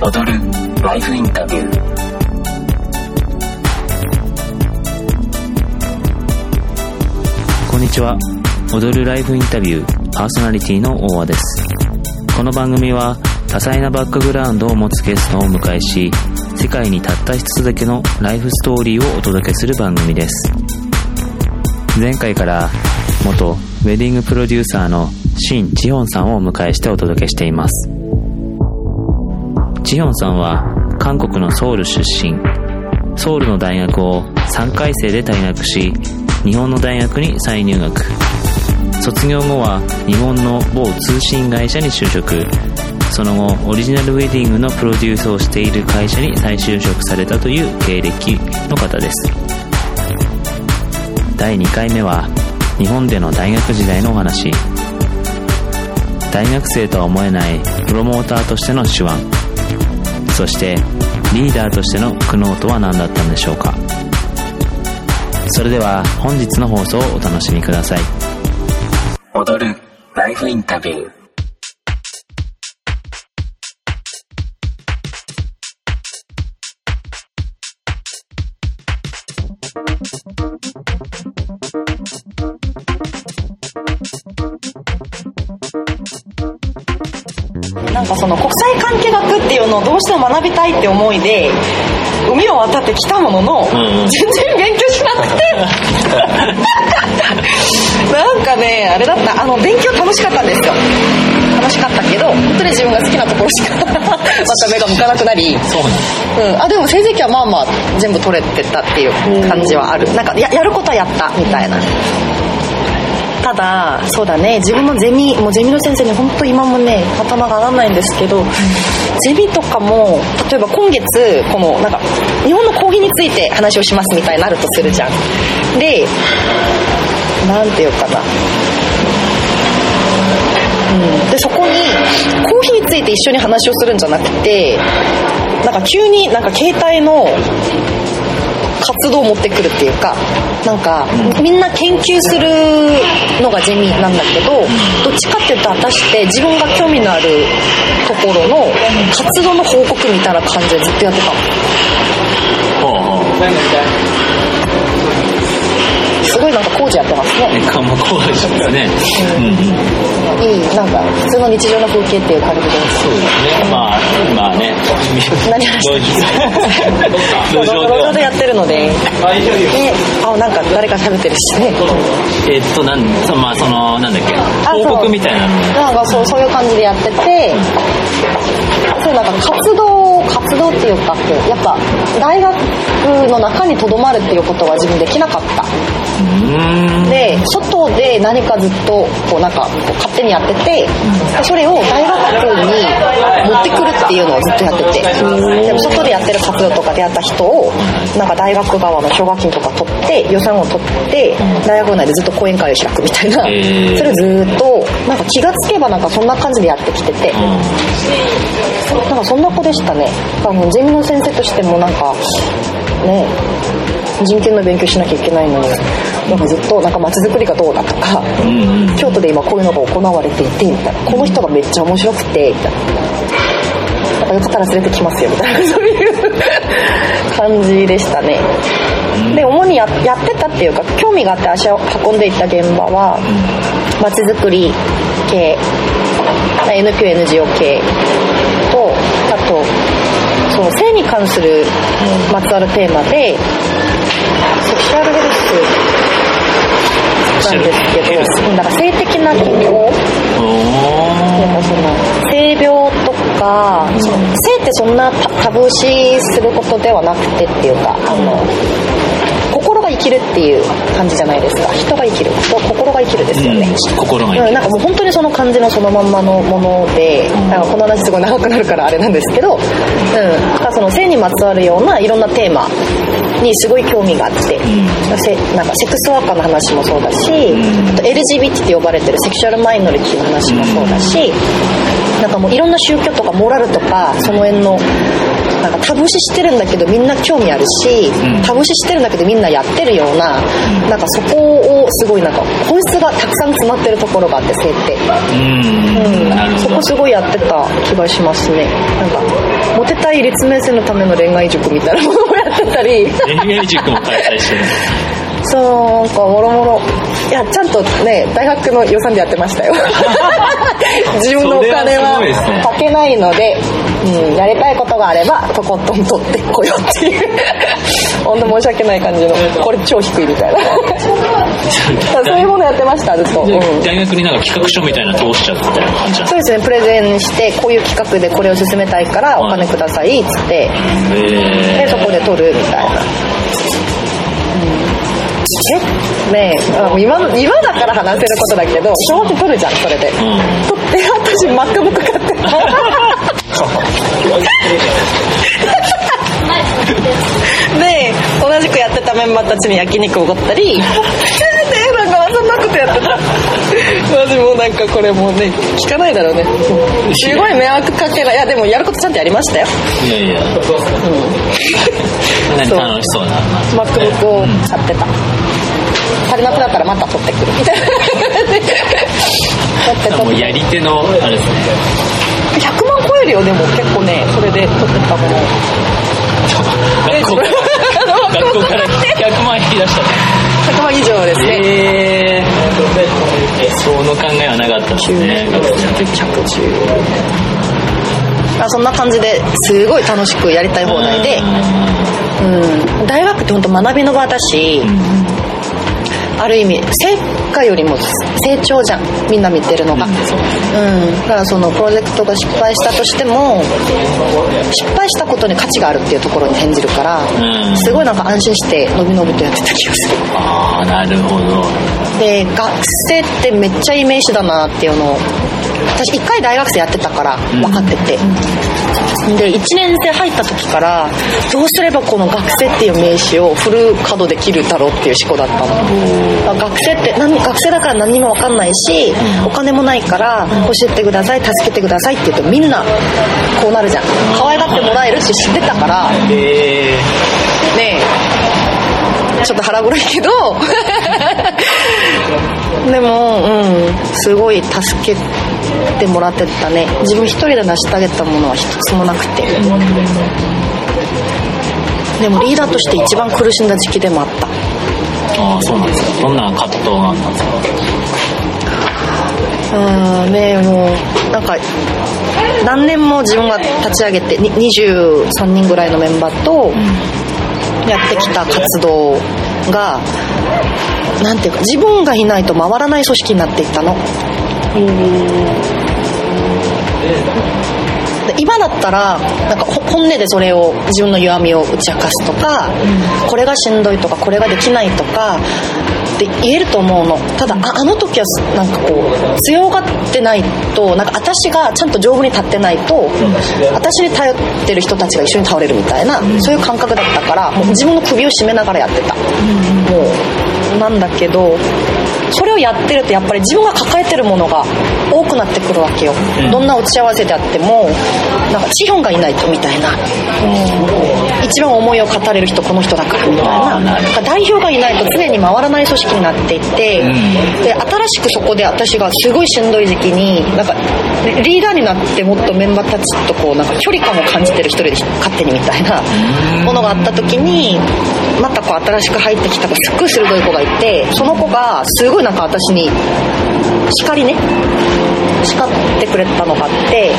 踊るライフインタビュー。こんにちは。踊るライフインタビューパーソナリティの大和です。この番組は多彩なバックグラウンドを持つゲストをお迎えし世界にたった一つだけのライフストーリーをお届けする番組です。前回から元ウェディングプロデューサーのシン・チホンさんをお迎えしてお届けしています。チヒョンさんは韓国のソウル出身。ソウルの大学を3回生で退学し日本の大学に再入学。卒業後は日本の某通信会社に就職。その後オリジナルウェディングのプロデュースをしている会社に再就職されたという経歴の方です。第2回目は日本での大学時代のお話。大学生とは思えないプロモーターとしての手腕。そしてリーダーとしての苦悩とは何だったんでしょうか？それでは本日の放送をお楽しみください。踊るライフインタビュー。なんかその国際関係学っていうのをどうしても学びたいって思いで海を渡ってきたものの、うんうん。全然勉強しなくて。なんかねあれだった。あの勉強楽しかったんですよ。楽しかったけど本当に自分が好きなところしかまた目が向かなくなり、そうなんうん、あでも成績はまあまあ全部取れてたっていう感じはある。なんかややることはやったみたいなただそうだね。自分もゼミもうゼミの先生に本当今もね頭が上がらないんですけど、ゼミとかも例えば今月このなんか日本の講義について話をしますみたいになるとするじゃん。でなんていうかな。うん、でそこにコーヒーについて一緒に話をするんじゃなくてなんか急になんか携帯の活動を持ってくるっていうかなんかみんな研究するのがゼミなんだけどどっちかっていうと私って自分が興味のあるところの活動の報告みたいな感じでずっとやってたの。ほうほうすごいなんか工事やってますね。えかまこうでしょうかね。うん。うんいいなんか普通の日常の風景っていう感じです。そうですね。まあまあね。何路路上では上でやってるので。であなんか誰か喋ってるし。ねえっとなんそまあそのなんだっけ？あそう。報告みたいな。なんかそうそういう感じでやっててそうなんか活動活動っていうかやっぱ大学の中にとどまるっていうことは自分できなかった。うんで外で何かずっとこうなんかこう勝手にやっててそれを大学に持ってくるっていうのをずっとやってて。でも外でやってる活動とかでやった人をなんか大学側の奨学金とか取って予算を取って大学内でずっと講演会を開くみたいな。それをずっとなんか気がつけばなんかそんな感じでやってきてて。なんかそんな子でしたね。多分ゼミの先生としてもなんかね人権の勉強しなきゃいけないのになんかずっとなんか街づくりがどうだとか、うんうん。京都で今こういうのが行われていてみたいなこの人がめっちゃ面白くてみたいな。なんかよかったら連れてきますよみたいな。そういう感じでしたね。で主にややってたっていうか興味があって足を運んでいった現場は街づくり系 NPONGO 系とあとその性に関するまつわるテーマでセクシュアルヘルスなんです。けどうんだから性的な健康の性病とか、その性ってそんなタタブー視することではなくてっていうかあの心が生きるっていう感じじゃないですか。人が生きる。心が生きるですよね、うん。心がいいうん、なんかもう本当にその感じのそのまんまのもので、なん。かこの話すごい長くなるからあれなんですけど、うん、だからその性にまつわるようないろんなテーマにすごい興味があって、せなんかセックスワーカーの話もそうだし、あと LGBT って呼ばれてるセクシュアルマイノリティの話もそうだし、なんかもういろんな宗教とかモラルとかその辺のなんかタブ視してるんだけどみんな興味あるし、うん。タブ視してるんだけどみんなやってるような、なんかそこをすごいなんか本質がたくさん詰まってるところがあって性って、うん。そこすごいやってた気がしますね。なんかモテたい立命線のための恋愛塾みたいなものってたり。恋愛塾も開催してるそうなんかもろもろ。いやちゃんとね大学の予算でやってましたよ。自分のお金はかけないので、うん、やりたいことがあればとことん取ってこようっていう。本当申し訳ない感じの。これ超低いみたいなそういうものやってましたずっと、大学になんか企画書みたいなの通しちゃうみたいな感じそうですねプレゼンしてこういう企画でこれを進めたいからお金くださいっつって。へでそこで取るみたいな、うん、え？ねえ。あ今今だから話せることだけど小学取るじゃんそれで、ん。取って私 MacBook 買ってで同じくやってたメンバーたちに焼肉おごったり。でなんかそんなことやってた。マジもうなんかこれもうね聞かないだろうね。すごい迷惑かけないいやでもやることちゃんとやりましたよ。いやいや。何そう楽しそうな。MacBook を買ってた。足りなくなったらまた取ってくる。みたいな。取ってもうやり手のあれですね100万超えるよでも結構ねそれで取ってたもの。学校から。学校から。100万引き出した。100万以上ですね。えー、えその考えはなかったですね。学生の時あそんな感じですごい楽しくやりたい放題で、うん、大学って本当学びの場だし、ある意味成果よりも成長じゃんみんな見てるのが、うん、だからそのプロジェクトが失敗したとしても失敗したことに価値があるっていうところに転じるから、うん。すごいなんか安心してのびのびとやってた気がする。ああなるほど。で学生ってめっちゃイメージだなっていうのを私一回大学生やってたから分かって。て、で1年生入った時からどうすればこの学生っていう名詞をフル稼働できるだろうっていう思考だったの。だから学生って何学生だから何にも分かんないしお金もないから教えてください助けてくださいって言うとみんなこうなるじゃん。可愛がってもらえるって知ってたから。えねえちょっと腹黒いけど。でもうん。すごい助けてもらってたね。自分一人で成し遂げたものは一つもなくて。でもリーダーとして一番苦しんだ時期でもあった。ああそうなんですか。どんな葛藤があったんですか？うんねえもうなんか何年も自分が立ち上げてに23人ぐらいのメンバーとやってきた活動がなんていうか自分がいないと回らない組織になっていったの。で今だったらなんかほ本音でそれを自分の弱みを打ち明かすとか、これがしんどいとかこれができないとかって言えると思うの。ただああの時はなんかこう強がってないとなんか私がちゃんと丈夫に立ってないと、私に頼ってる人たちが一緒に倒れるみたいな、そういう感覚だったからもう自分の首を絞めながらやってた、もうなんだけどそれをやってるとやっぱり自分が抱えてるものが多くなってくるわけよ、どんな打ち合わせであってもなんか資本がいないとみたいな、うん一番思いを語れる人この人だからみたいな。代表がいないと常に回らない組織になっていて、で新しくそこで私がすごいしんどい時期になんかリーダーになってもっとメンバーたちとこうなんか距離感を感じてる一人で勝手にみたいなものがあった時にまたこう新しく入ってきた子すっごい鋭い子がいてその子がすごいなんか私に叱りね叱ってくれたのがあって、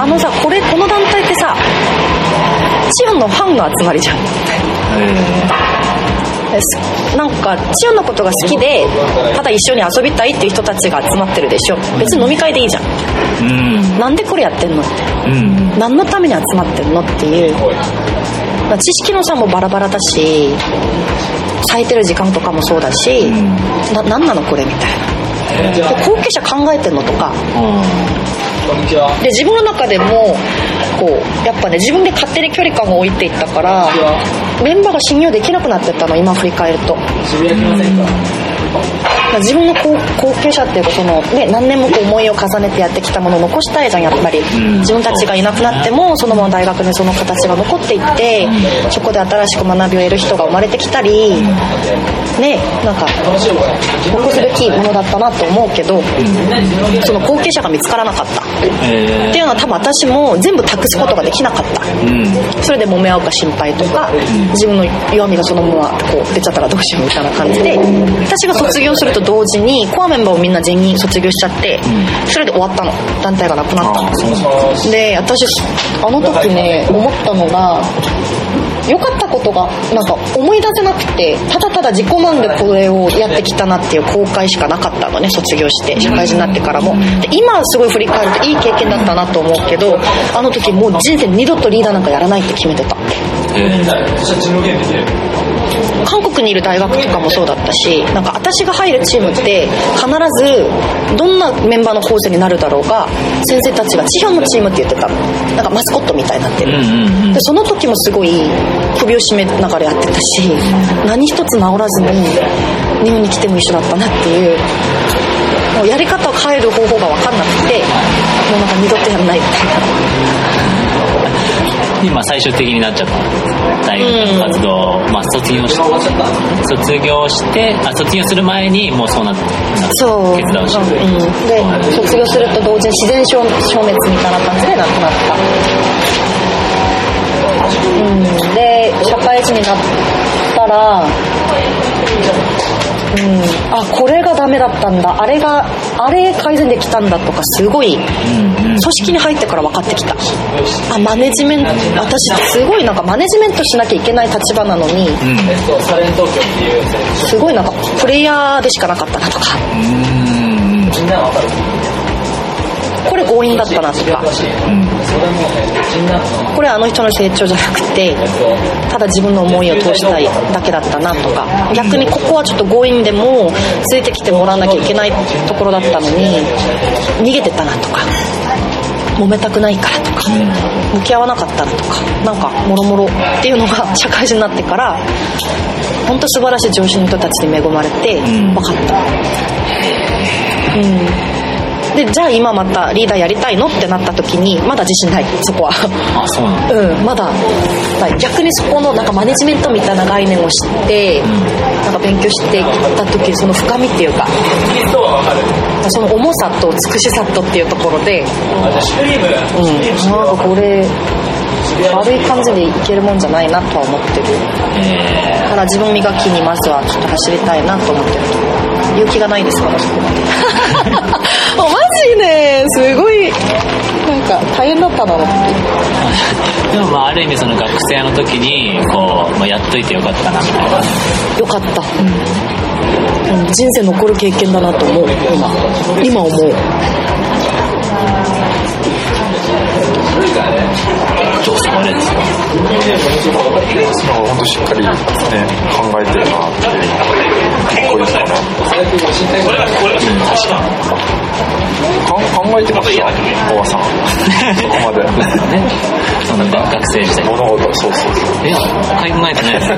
あのさこれこの団体ってさチアンのファンの集まりじゃん。なんかチアンのことが好きでただ一緒に遊びたいっていう人たちが集まってるでしょ。別に飲み会でいいじゃん。うん。なんでこれやってんの？ってうん。何のために集まってんのっていう。まあ知識の差もバラバラだし咲いてる時間とかもそうだし、な何なのこれみたいな。で後継者考えてんのとか。で自分の中でもこうやっぱね自分で勝手に距離感を置いていったからメンバーが信用できなくなってったの今振り返ると自分の後後継者っていうかその、ね、何年もこう思いを重ねてやってきたものを残したいじゃんやっぱり、ん。自分たちがいなくなってもそのまま大学にその形が残っていって、そこで新しく学びを得る人が生まれてきたり、ねなんか残すべきものだったなと思うけど、その後継者が見つからなかった。っえていうのは多分私も全部託すことができなかった。ーうん。それで揉め合うか心配とか、自分の弱みがそのままこう出ちゃったらどうしようみたいな感じで私が卒業すると同時にコアメンバーをみんな全員卒業しちゃって、それで終わったの。団体がなくなったの。で私あの時ね思ったのが良かったことがなんか思い出せなくてただただ自己満でこれをやってきたなっていう後悔しかなかったのね卒業して社会人になってからも。で今すごい振り返るといい経験だったなと思うけどあの時もう人生二度とリーダーなんかやらないって決めてたえ韓国にいる大学とかもそうだったしなんか私が入るチームって必ずどんなメンバーの構成になるだろうが先生たちがチヒョンのチームって言ってた。のなんかマスコットみたいになってる、うんうんうんでその時もすごい首を絞めながらやってたし何一つ治らずに日本に来ても一緒だったなっていうもうやり方を変える方法が分かんなくてもうなんか二度とやんないみたいな今最終的になっちゃった。大学活動、まあ卒業して卒業してあ卒業する前にもうそうなってそう、決断して。うん、で卒業すると同時に自然消消滅みたいな感じで亡くなった、うん、で社会人になったらうん、あこれがダメだったんだ。あれがあれ改善できたんだとかすごい組織に入ってから分かってきた。あマネジメント私すごいなんかマネジメントしなきゃいけない立場なのにうん。すごいなんかプレイヤーでしかなかったなとか。うんこれ強引だったなとかこれはあの人の成長じゃなくてただ自分の思いを通したいだけだったなとか逆にここはちょっと強引でもついてきてもらわなきゃいけないところだったのに逃げてたなとか揉めたくないからとか向き合わなかったなとかなんかもろもろっていうのが 社会人になってから本当素晴らしい上司の人たちに恵まれてん。分かった。うんでじゃあ今またリーダーやりたいのってなった時にまだ自信ない。そこは。あそうなんだ。うん。まだはい逆にそこのなんかマネジメントみたいな概念を知って、なんか勉強していった時その深みっていうか。その重さと美しさとっていうところで。う。ん。なんかこれ悪い感じでいけるもんじゃないなとは思ってる。えだから自分磨きにまずはちょっと走りたいなと思ってる。勇気がないですからそこまでマジねすごい。なんか大変だったなって。ーでもまあある意味その学生の時にこう、まあ、やっといてよかったなみたいな。よかった、うん、人生残る経験だなと思う今。今思う本当しっかりね考えてるなっていうかっこいいですねうん確かか考えてました大和さんそこまでねその学生時代物事そうそうそういや考えてないです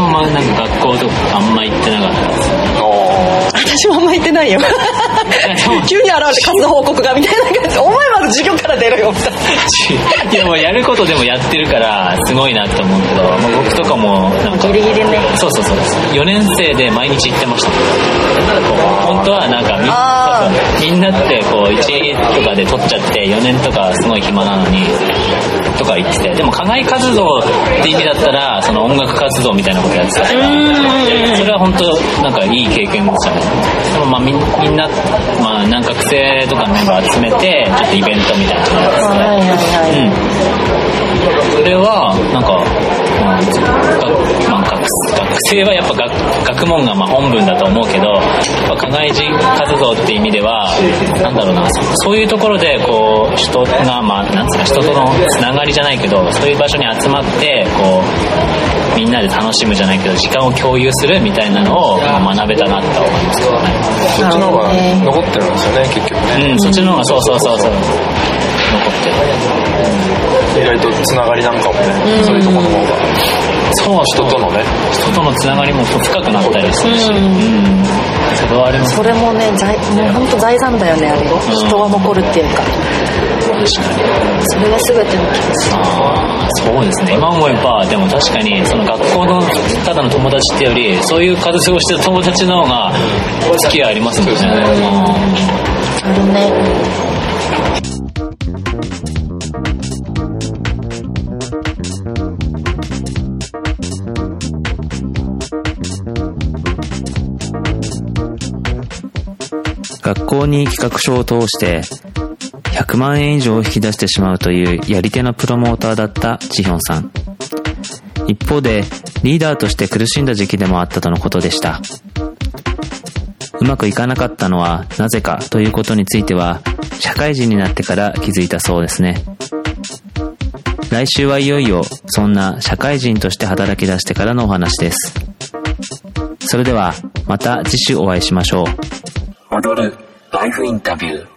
まあなんか学校とかあんま行ってなかったですあ私もあんま言ってないよ。急に現れて活動報告がみたいな感じ。お前まず授業から出ろよ。みたいないやもうやることでもやってるからすごいなと思うけど、まあ、僕とかもなんかギリギリね。そうそうそう。4年生で毎日行ってました。本当はなんかみあーそうそうみんなってこう1とかで取っちゃって4年とかすごい暇なのにとか言ってて。でも課外活動って意味だったらその音楽活動みたいなことやってたから。それは本当なんかいい経験でしたね。でもまあみんみんな、まあ、なんか学生とかのメンバー集めてちょっとイベントみたいなのやっててはいはいはいうん、それはなんか、まあまあ、学学生はやっぱ学学問がまあ本分だと思うけどやっぱ課外人活動って意味ではなんだろうなそそういうところでこう人がまあなんつうか人とのつながりじゃないけどそういう場所に集まってこうみんなで楽しむじゃないけど時間を共有するみたいなのをまあ学べたなとは思いますけどね。そっちの方が残ってるんですよね結局ね。うん、そっちの方がそうそうそうそう残ってる。意外とつながりなんかもね、そういうところの方がそう、人とのね人とのつながりも深くなったりするし、うん。それはあります。それもね財もう本当財産だよねあれ人が残るっていうか確かに。それが全ての気がするああ、そうですね。今思えば、でも確かに、その学校のただの友達ってより、そういう活動をしてる友達の方が、付き合いありますもんね。あるね学校に企画書を通して、100万円以上を引き出してしまうというやり手のプロモーターだったジヒョンさん。一方で、リーダーとして苦しんだ時期でもあったとのことでした。うまくいかなかったのはなぜかということについては、社会人になってから気づいたそうですね。来週はいよいよ、そんな社会人として働き出してからのお話です。それでは、また次週お会いしましょう。踊るライフインタビュー。